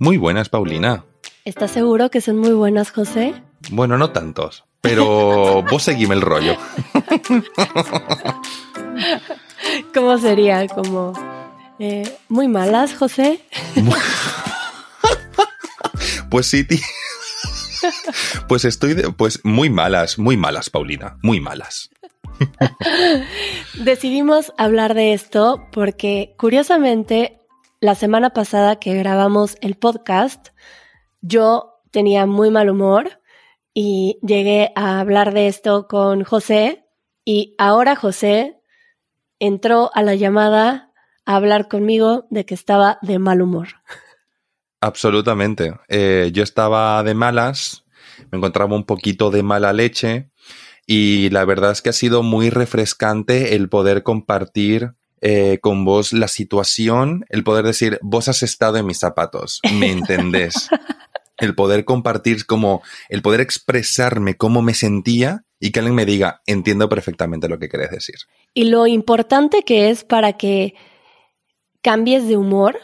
Muy buenas, Paulina. ¿Estás seguro que son muy buenas, José? Bueno, no tantos, pero vos seguime el rollo. ¿Cómo sería? Como eh, muy malas, José. pues sí, tío. Pues estoy de, pues muy malas, muy malas, Paulina, muy malas. Decidimos hablar de esto porque curiosamente la semana pasada que grabamos el podcast, yo tenía muy mal humor y llegué a hablar de esto con José y ahora José entró a la llamada a hablar conmigo de que estaba de mal humor. Absolutamente. Eh, yo estaba de malas, me encontraba un poquito de mala leche y la verdad es que ha sido muy refrescante el poder compartir eh, con vos la situación, el poder decir, vos has estado en mis zapatos, me entendés. el poder compartir como, el poder expresarme cómo me sentía y que alguien me diga, entiendo perfectamente lo que querés decir. Y lo importante que es para que cambies de humor,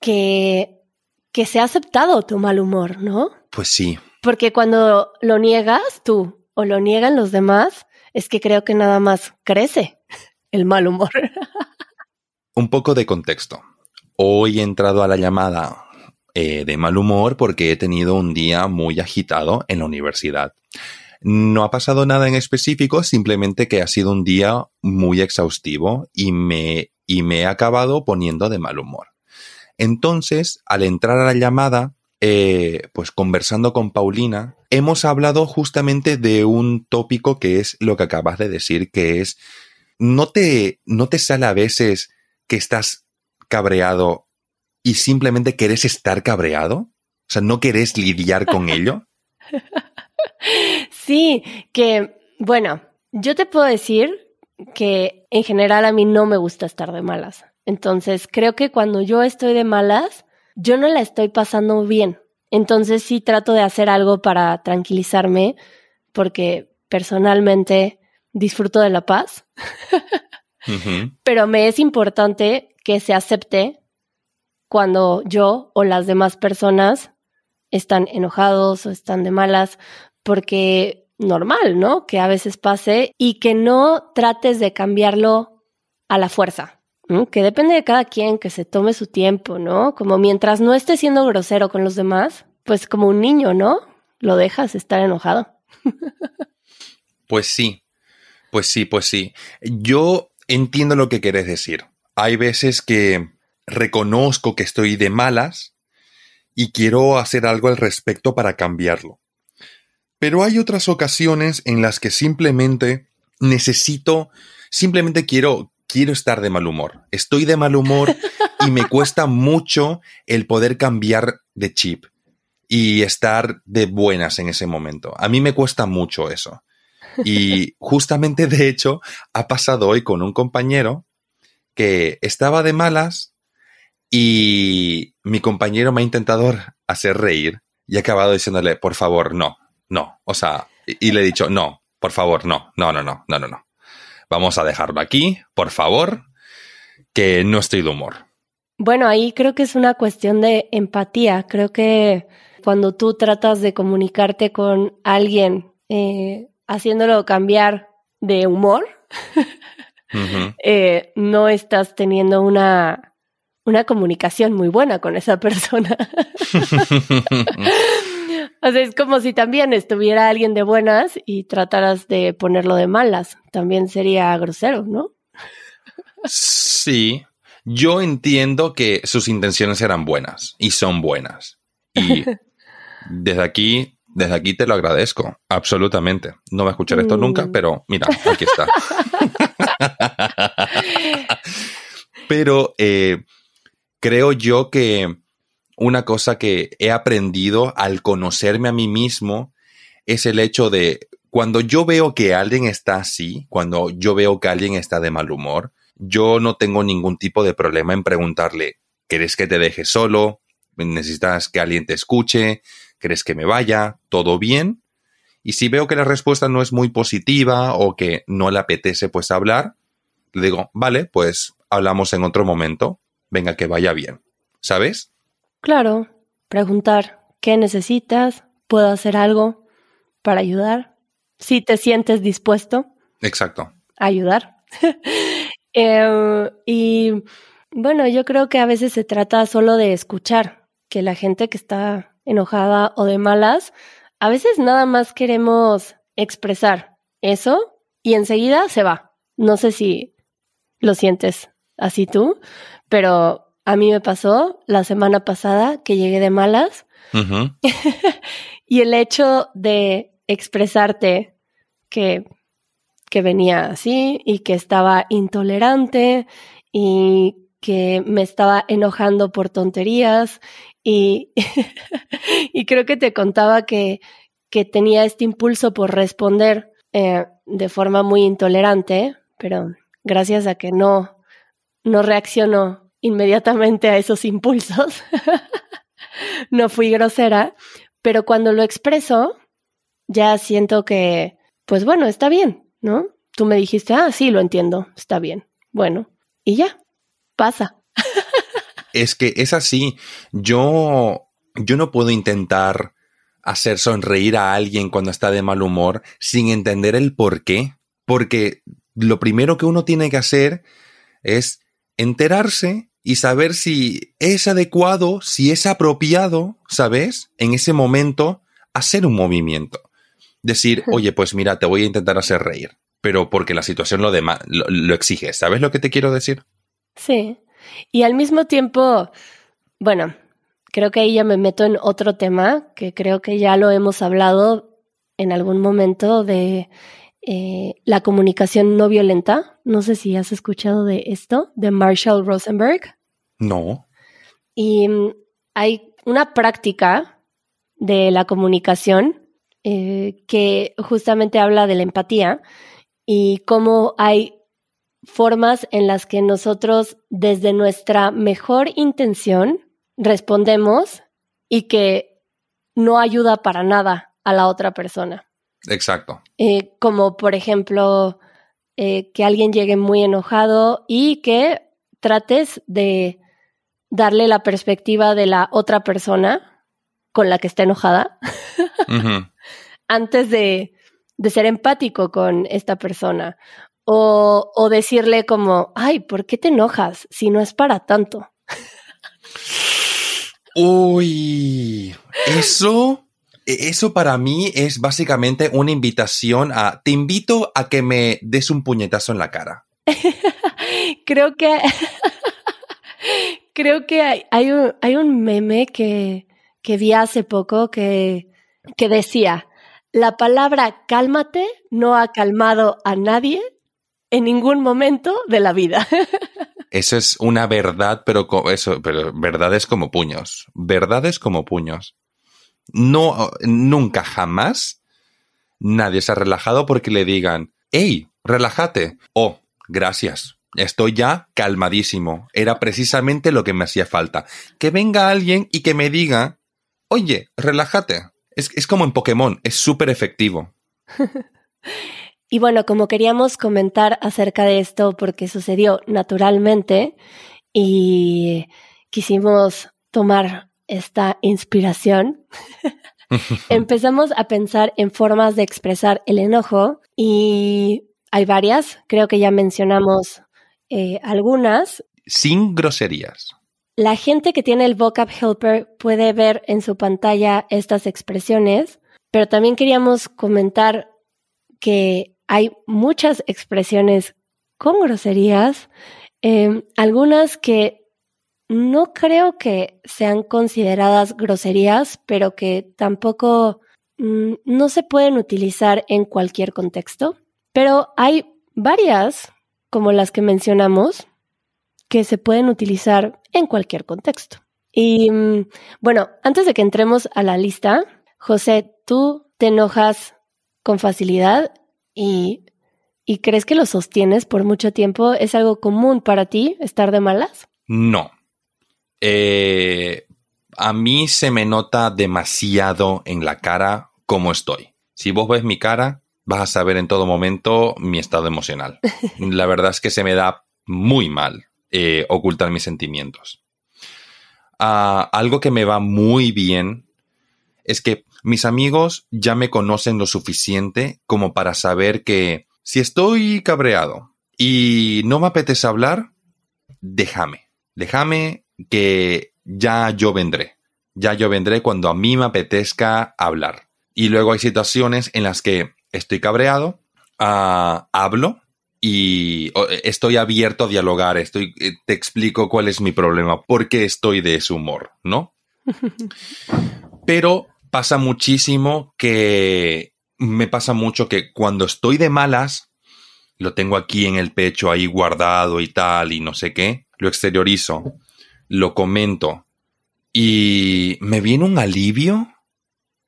que, que se ha aceptado tu mal humor, ¿no? Pues sí. Porque cuando lo niegas tú o lo niegan los demás, es que creo que nada más crece el mal humor. Un poco de contexto. Hoy he entrado a la llamada eh, de mal humor porque he tenido un día muy agitado en la universidad. No ha pasado nada en específico, simplemente que ha sido un día muy exhaustivo y me, y me he acabado poniendo de mal humor. Entonces, al entrar a la llamada, eh, pues conversando con Paulina, hemos hablado justamente de un tópico que es lo que acabas de decir, que es ¿no te, no te sale a veces que estás cabreado y simplemente querés estar cabreado? O sea, ¿no querés lidiar con ello? Sí, que, bueno, yo te puedo decir que en general a mí no me gusta estar de malas. Entonces, creo que cuando yo estoy de malas, yo no la estoy pasando bien. Entonces sí trato de hacer algo para tranquilizarme, porque personalmente disfruto de la paz, pero me es importante que se acepte cuando yo o las demás personas están enojados o están de malas, porque normal, ¿no? Que a veces pase y que no trates de cambiarlo a la fuerza, que depende de cada quien, que se tome su tiempo, ¿no? Como mientras no esté siendo grosero con los demás, pues como un niño, ¿no? Lo dejas estar enojado. pues sí, pues sí, pues sí. Yo entiendo lo que querés decir. Hay veces que reconozco que estoy de malas y quiero hacer algo al respecto para cambiarlo. Pero hay otras ocasiones en las que simplemente necesito, simplemente quiero, quiero estar de mal humor. Estoy de mal humor y me cuesta mucho el poder cambiar de chip y estar de buenas en ese momento. A mí me cuesta mucho eso. Y justamente, de hecho, ha pasado hoy con un compañero que estaba de malas y mi compañero me ha intentado hacer reír y ha acabado diciéndole, por favor, no, no. O sea, y le he dicho, no, por favor, no, no, no, no, no, no, no. Vamos a dejarlo aquí, por favor, que no estoy de humor. Bueno, ahí creo que es una cuestión de empatía. Creo que cuando tú tratas de comunicarte con alguien eh, haciéndolo cambiar de humor, eh, no estás teniendo una, una comunicación muy buena con esa persona. o sea, es como si también estuviera alguien de buenas y trataras de ponerlo de malas. También sería grosero, ¿no? sí, yo entiendo que sus intenciones eran buenas y son buenas. Y desde aquí desde aquí te lo agradezco, absolutamente. No va a escuchar esto nunca, mm. pero mira, aquí está. pero eh, creo yo que una cosa que he aprendido al conocerme a mí mismo es el hecho de cuando yo veo que alguien está así, cuando yo veo que alguien está de mal humor, yo no tengo ningún tipo de problema en preguntarle, ¿quieres que te deje solo? ¿Necesitas que alguien te escuche? ¿Crees que me vaya? ¿Todo bien? Y si veo que la respuesta no es muy positiva o que no le apetece pues hablar, le digo, vale, pues hablamos en otro momento. Venga, que vaya bien. ¿Sabes? Claro. preguntar qué necesitas, puedo hacer algo para ayudar, si te sientes dispuesto. Exacto. A ayudar. Eh, y bueno, yo creo que a veces se trata solo de escuchar, que la gente que está enojada o de malas, a veces nada más queremos expresar eso y enseguida se va. No sé si lo sientes así tú, pero a mí me pasó la semana pasada que llegué de malas y el hecho de expresarte que, que venía así y que estaba intolerante y que me estaba enojando por tonterías y, y creo que te contaba que, que tenía este impulso por responder eh, de forma muy intolerante, pero gracias a que no, no reaccionó inmediatamente a esos impulsos, no fui grosera, pero cuando lo expreso, ya siento que, pues bueno, está bien, ¿no? Tú me dijiste, ah, sí, lo entiendo, está bien. Bueno, y ya, pasa. Es que es así. Yo, yo no puedo intentar hacer sonreír a alguien cuando está de mal humor sin entender el por qué. Porque lo primero que uno tiene que hacer es enterarse y saber si es adecuado, si es apropiado, ¿sabes? En ese momento, hacer un movimiento. Decir, oye, pues mira, te voy a intentar hacer reír, pero porque la situación lo, lo, lo exige. ¿Sabes lo que te quiero decir? Sí. Y al mismo tiempo, bueno, creo que ahí ya me meto en otro tema, que creo que ya lo hemos hablado en algún momento de eh, la comunicación no violenta. No sé si has escuchado de esto, de Marshall Rosenberg. No. Y mm, hay una práctica de la comunicación eh, que justamente habla de la empatía y cómo hay formas en las que nosotros desde nuestra mejor intención respondemos y que no ayuda para nada a la otra persona. Exacto. Eh, como por ejemplo, eh, que alguien llegue muy enojado y que trates de darle la perspectiva de la otra persona con la que está enojada antes de, de ser empático con esta persona. O, o decirle como, ay, ¿por qué te enojas si no es para tanto? Uy, eso, eso para mí es básicamente una invitación a, te invito a que me des un puñetazo en la cara. creo que, creo que hay, hay, un, hay un meme que, que vi hace poco que, que decía, la palabra cálmate no ha calmado a nadie en ningún momento de la vida. Eso es una verdad, pero eso, pero verdades como puños. Verdades como puños. No, nunca jamás nadie se ha relajado porque le digan, hey, relájate. Oh, gracias. Estoy ya calmadísimo. Era precisamente lo que me hacía falta. Que venga alguien y que me diga, oye, relájate. Es, es como en Pokémon, es súper efectivo. Y bueno, como queríamos comentar acerca de esto porque sucedió naturalmente y quisimos tomar esta inspiración, empezamos a pensar en formas de expresar el enojo y hay varias, creo que ya mencionamos eh, algunas. Sin groserías. La gente que tiene el Vocab Helper puede ver en su pantalla estas expresiones, pero también queríamos comentar que hay muchas expresiones con groserías, em, algunas que no creo que sean consideradas groserías, pero que tampoco mm, no se pueden utilizar en cualquier contexto. Pero hay varias, como las que mencionamos, que se pueden utilizar en cualquier contexto. Y mm, bueno, antes de que entremos a la lista, José, ¿tú te enojas con facilidad y, y crees que lo sostienes por mucho tiempo, ¿es algo común para ti estar de malas? No. Eh, a mí se me nota demasiado en la cara cómo estoy. Si vos ves mi cara, vas a saber en todo momento mi estado emocional. la verdad es que se me da muy mal eh, ocultar mis sentimientos. ah, algo que me va muy bien es que mis amigos ya me conocen lo suficiente como para saber que si estoy cabreado y no me apetece hablar, déjame, déjame que ya yo vendré. Ya yo vendré cuando a mí me apetezca hablar. Y luego hay situaciones en las que estoy cabreado, ah, hablo y estoy abierto a dialogar, estoy, eh, te explico cuál es mi problema, por qué estoy de ese humor, ¿no? Pero pasa muchísimo que me pasa mucho que cuando estoy de malas, lo tengo aquí en el pecho ahí guardado y tal y no sé qué, lo exteriorizo, lo comento y me viene un alivio,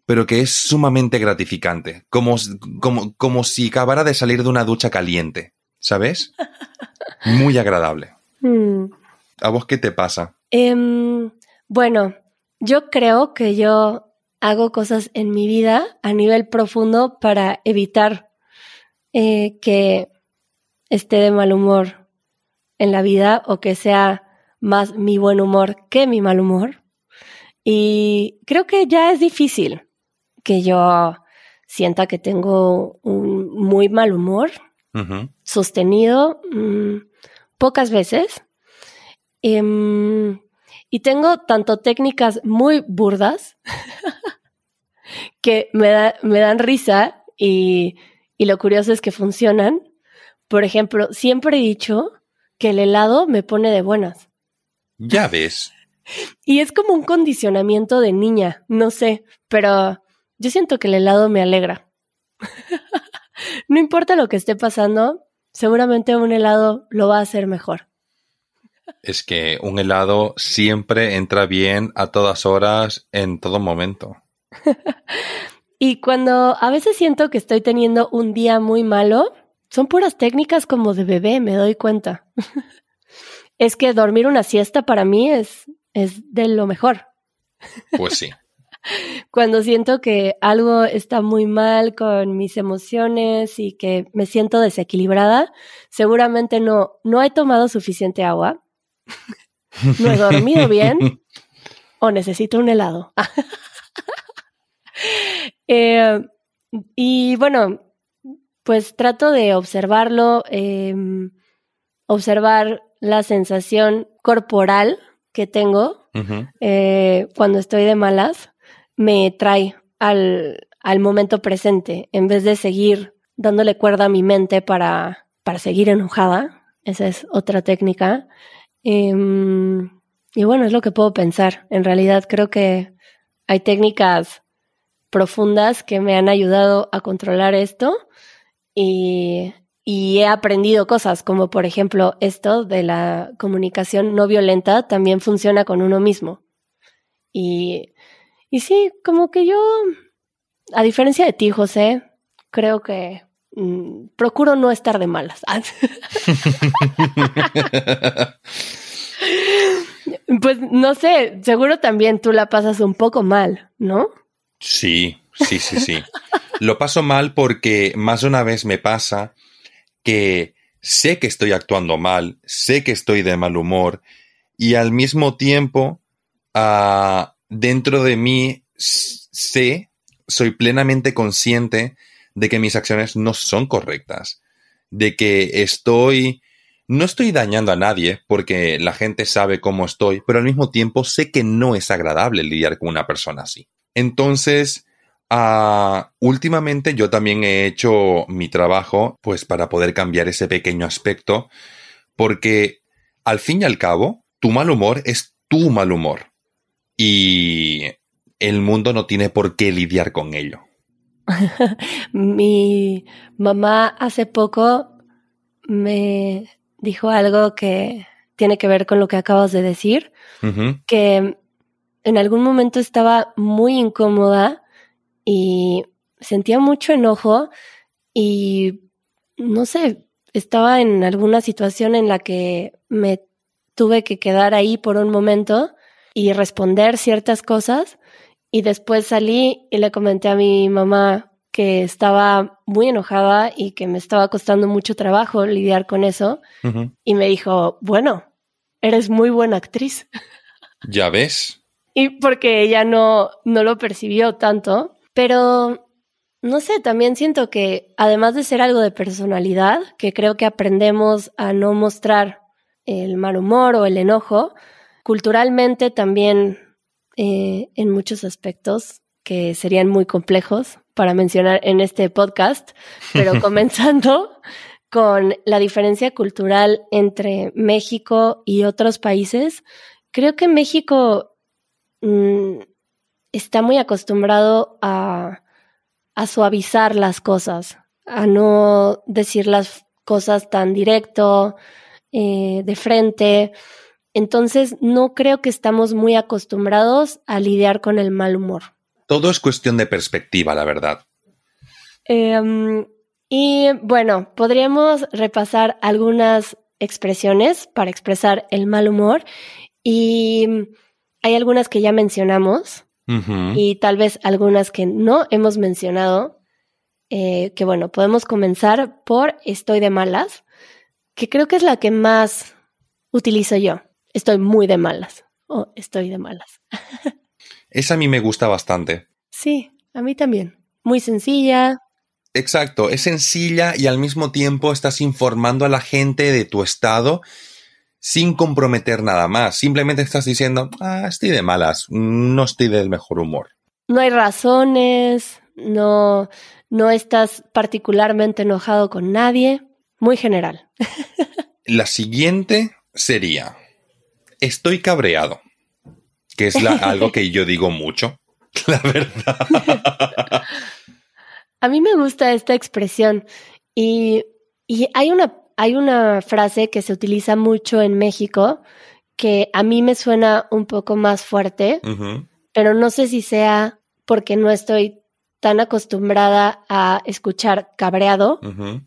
pero que es sumamente gratificante, como, como, como si acabara de salir de una ducha caliente, ¿sabes? Muy agradable. Hmm. ¿A vos qué te pasa? Em, bueno, yo creo que yo hago cosas en mi vida a nivel profundo para evitar eh, que esté de mal humor en la vida o que sea más mi buen humor que mi mal humor. Y creo que ya es difícil que yo sienta que tengo un muy mal humor sostenido mm, pocas veces. Em, y tengo tanto técnicas muy burdas que me, me dan risa y, y lo curioso es que funcionan. Por ejemplo, siempre he dicho que el helado me pone de buenas. Ya ves. Y es como un condicionamiento de niña, no sé, pero yo siento que el helado me alegra. no importa lo que esté pasando, seguramente un helado lo va a hacer mejor. Es que un helado siempre entra bien a todas horas, en todo momento. y cuando a veces siento que estoy teniendo un día muy malo, son puras técnicas como de bebé, me doy cuenta. es que dormir una siesta para mí es es de lo mejor. Pues sí. Cuando siento que algo está muy mal con mis emociones y que me siento desequilibrada, seguramente no, no he tomado suficiente agua, no he dormido bien o necesito un helado. Eh, y bueno, pues trato de observarlo, em, observar la sensación corporal que tengo eh, cuando estoy de malas me trae al, al, momento presente en vez de seguir dándole cuerda a mi mente para, para seguir enojada. Esa es otra técnica. Em, y bueno, es lo que puedo pensar. En realidad creo que hay técnicas profundas que me han ayudado a controlar esto y y he aprendido cosas como por ejemplo esto de la comunicación no violenta también funciona con uno mismo. Y, y sí, como que yo, a diferencia de ti, José, creo que mm, procuro no estar de malas. pues no sé, seguro también tú la pasas un poco mal, ¿no? Sí, sí, sí, sí. Lo paso mal porque más de una vez me pasa que sé que estoy actuando mal, sé que estoy de mal humor y al mismo tiempo ah, dentro de mí sé, soy plenamente consciente de que mis acciones no son correctas, de que estoy, no estoy dañando a nadie porque la gente sabe cómo estoy, pero al mismo tiempo sé que no es agradable lidiar con una persona así. Entonces, Ah, últimamente yo también he hecho mi trabajo pues para poder cambiar ese pequeño aspecto porque al fin y al cabo tu mal humor es tu mal humor y el mundo no tiene por qué lidiar con ello. mi mamá hace poco me dijo algo que tiene que ver con lo que acabas de decir, que en algún momento estaba muy incómoda y sentía mucho enojo y no sé, estaba en alguna situación en la que me tuve que quedar ahí por un momento y responder ciertas cosas y después salí y le comenté a mi mamá que estaba muy enojada y que me estaba costando mucho trabajo lidiar con eso y me dijo, bueno, eres muy buena actriz. Ya ves. Y porque ella no, no lo percibió tanto. Pero, no sé, también siento que además de ser algo de personalidad, que creo que aprendemos a no mostrar el mal humor o el enojo, culturalmente también eh, en muchos aspectos que serían muy complejos para mencionar en este podcast, pero comenzando con la diferencia cultural entre México y otros países, creo que México mm, está muy acostumbrado a, a suavizar las cosas, a no decir las cosas tan directo, eh, de frente. Entonces, no creo que estamos muy acostumbrados a lidiar con el mal humor. Todo es cuestión de perspectiva, la verdad. Em, y bueno, podríamos repasar algunas expresiones para expresar el mal humor. Y hay algunas que ya mencionamos y tal vez algunas que no hemos mencionado. eh, que bueno, podemos comenzar por estoy de malas, que creo que es la que más utilizo yo. Estoy muy de malas o estoy de malas. Esa a mí me gusta bastante. Sí, a mí también. Muy sencilla. Exacto, es sencilla y al mismo tiempo estás informando a la gente de tu estado sin comprometer nada más. Simplemente estás diciendo, ah, estoy de malas, no estoy del mejor humor. No hay razones, no, no estás particularmente enojado con nadie. Muy general. La siguiente sería, estoy cabreado, que es la- algo que yo digo mucho, la verdad. A mí me gusta esta expresión y, y hay, una, hay una frase que se utiliza mucho en México que a mí me suena un poco más fuerte, pero no sé si sea porque no estoy tan acostumbrada a escuchar cabreado,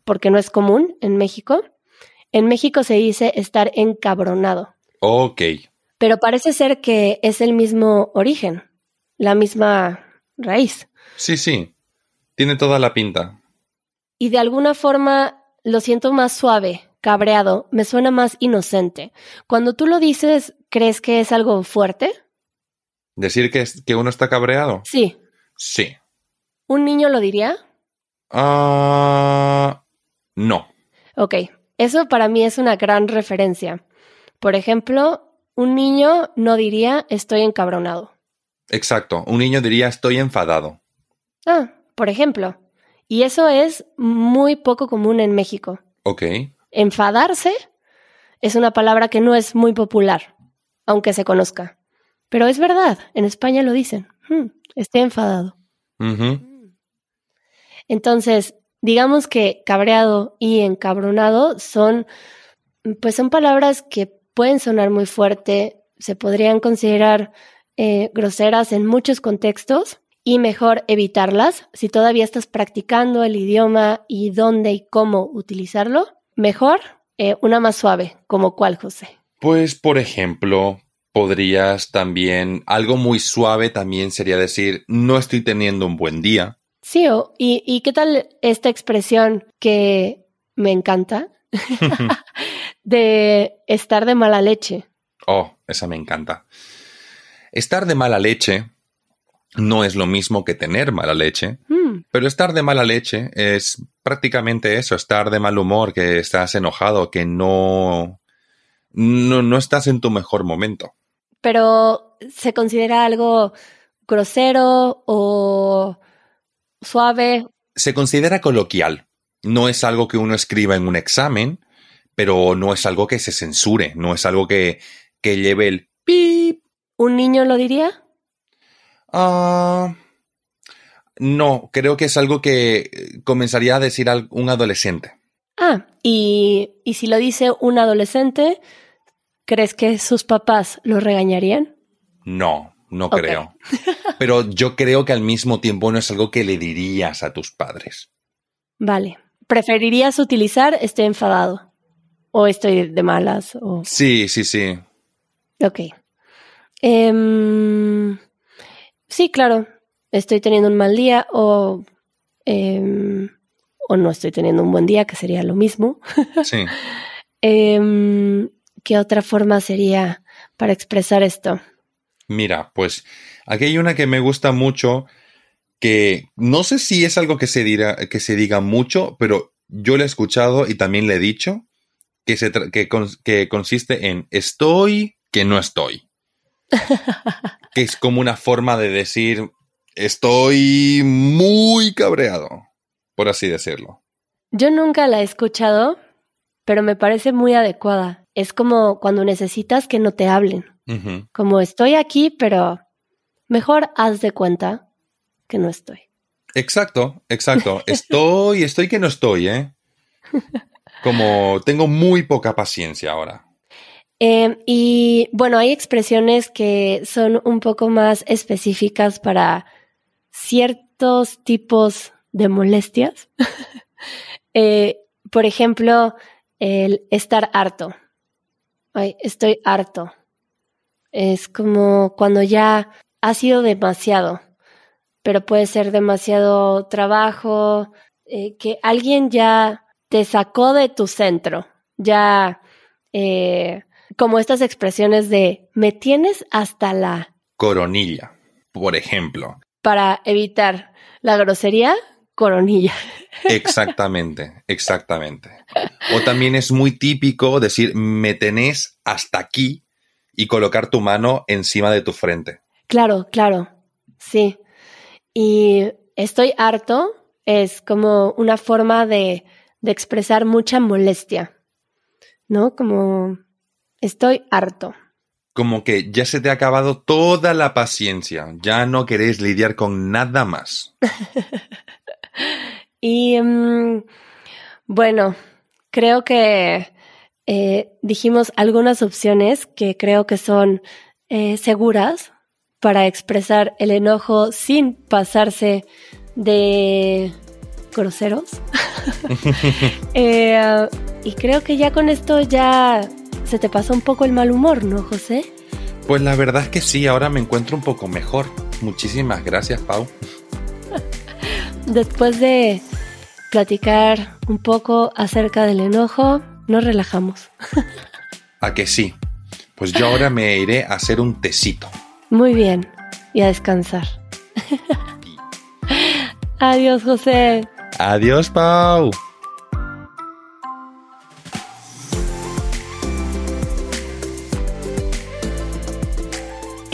porque no es común en México. En México se dice estar encabronado, Ok, pero parece ser que es el mismo origen, la misma raíz. sí, sí, tiene toda la pinta. y de alguna forma lo siento más suave, cabreado, me suena más inocente. Cuando tú lo dices, ¿crees que es algo fuerte? ¿Decir que, es- que uno está cabreado? Sí. Sí. ¿Un niño lo diría? Ah, no. Ok, eso para mí es una gran referencia. Por ejemplo, un niño no diría estoy encabronado. Exacto. Un niño diría estoy enfadado. Ah, por ejemplo. Y eso es muy poco común en México. Ok. Enfadarse es una palabra que no es muy popular, aunque se conozca. Pero es verdad, en España lo dicen. "Hmm, estoy enfadado. Entonces, digamos que cabreado y encabronado son, pues son palabras que pueden sonar muy fuerte, se podrían considerar eh, groseras en muchos contextos y mejor evitarlas. Si todavía estás practicando el idioma y dónde y cómo utilizarlo, mejor eh, una más suave, como cuál, José. Pues, por ejemplo, podrías también, algo muy suave también sería decir, no estoy teniendo un buen día. Sí, o- y, ¿y qué tal esta expresión que me encanta de estar de mala leche? Oh, esa me encanta. Estar de mala leche no es lo mismo que tener mala leche, Hmm, pero estar de mala leche es prácticamente eso, estar de mal humor, que estás enojado, que no, no, no estás en tu mejor momento. pero se considera algo grosero o suave. Se considera coloquial. No es algo que uno escriba en un examen, pero no es algo que se censure, no es algo que, que lleve el pip. ¿Un niño lo diría? Ah, no, creo que es algo que comenzaría a decir un adolescente. Ah, y, y si lo dice un adolescente, ¿crees que sus papás lo regañarían? No, no creo. Pero yo creo que al mismo tiempo no es algo que le dirías a tus padres. Vale. ¿Preferirías utilizar estoy enfadado? ¿O estoy de malas? O... Sí, sí, sí. Ok. Em, sí, claro. Estoy teniendo un mal día o, em, o no estoy teniendo un buen día, que sería lo mismo. Sí. Em, ¿Qué otra forma sería para expresar esto? Mira, pues aquí hay una que me gusta mucho, que no sé si es algo que se, dirá, que se diga mucho, pero yo le he escuchado y también le he dicho, que, se que, que consiste en estoy, que no estoy. que es como una forma de decir estoy muy cabreado, por así decirlo. Yo nunca la he escuchado, pero me parece muy adecuada. Es como cuando necesitas que no te hablen. Como estoy aquí, pero mejor haz de cuenta que no estoy. Exacto, exacto. Estoy, estoy que no estoy, ¿eh? Como tengo muy poca paciencia ahora. Em, y bueno, hay expresiones que son un poco más específicas para ciertos tipos de molestias. Eh, por ejemplo, el estar harto. Ay, estoy harto. Es como cuando ya ha sido demasiado, pero puede ser demasiado trabajo, eh, que alguien ya te sacó de tu centro, ya eh, como estas expresiones de me tienes hasta la coronilla, por ejemplo. Para evitar la grosería, coronilla. Exactamente, exactamente. O también es muy típico decir me tenés hasta aquí y colocar tu mano encima de tu frente. Claro, claro, sí. Y estoy harto es como una forma de, de expresar mucha molestia, ¿no? Como estoy harto. Como que ya se te ha acabado toda la paciencia, ya no querés lidiar con nada más. y mm, bueno, creo que eh, dijimos algunas opciones que creo que son eh, seguras para expresar el enojo sin pasarse de groseros. Eh, y creo que ya con esto ya se te pasó un poco el mal humor, ¿no, José? Pues la verdad es que sí, ahora me encuentro un poco mejor. Muchísimas gracias, Pau. Después de platicar un poco acerca del enojo, nos relajamos. ¿A que sí? Pues yo ahora me iré a hacer un tecito. Muy bien, y a descansar. Adiós, José. Adiós, Pau.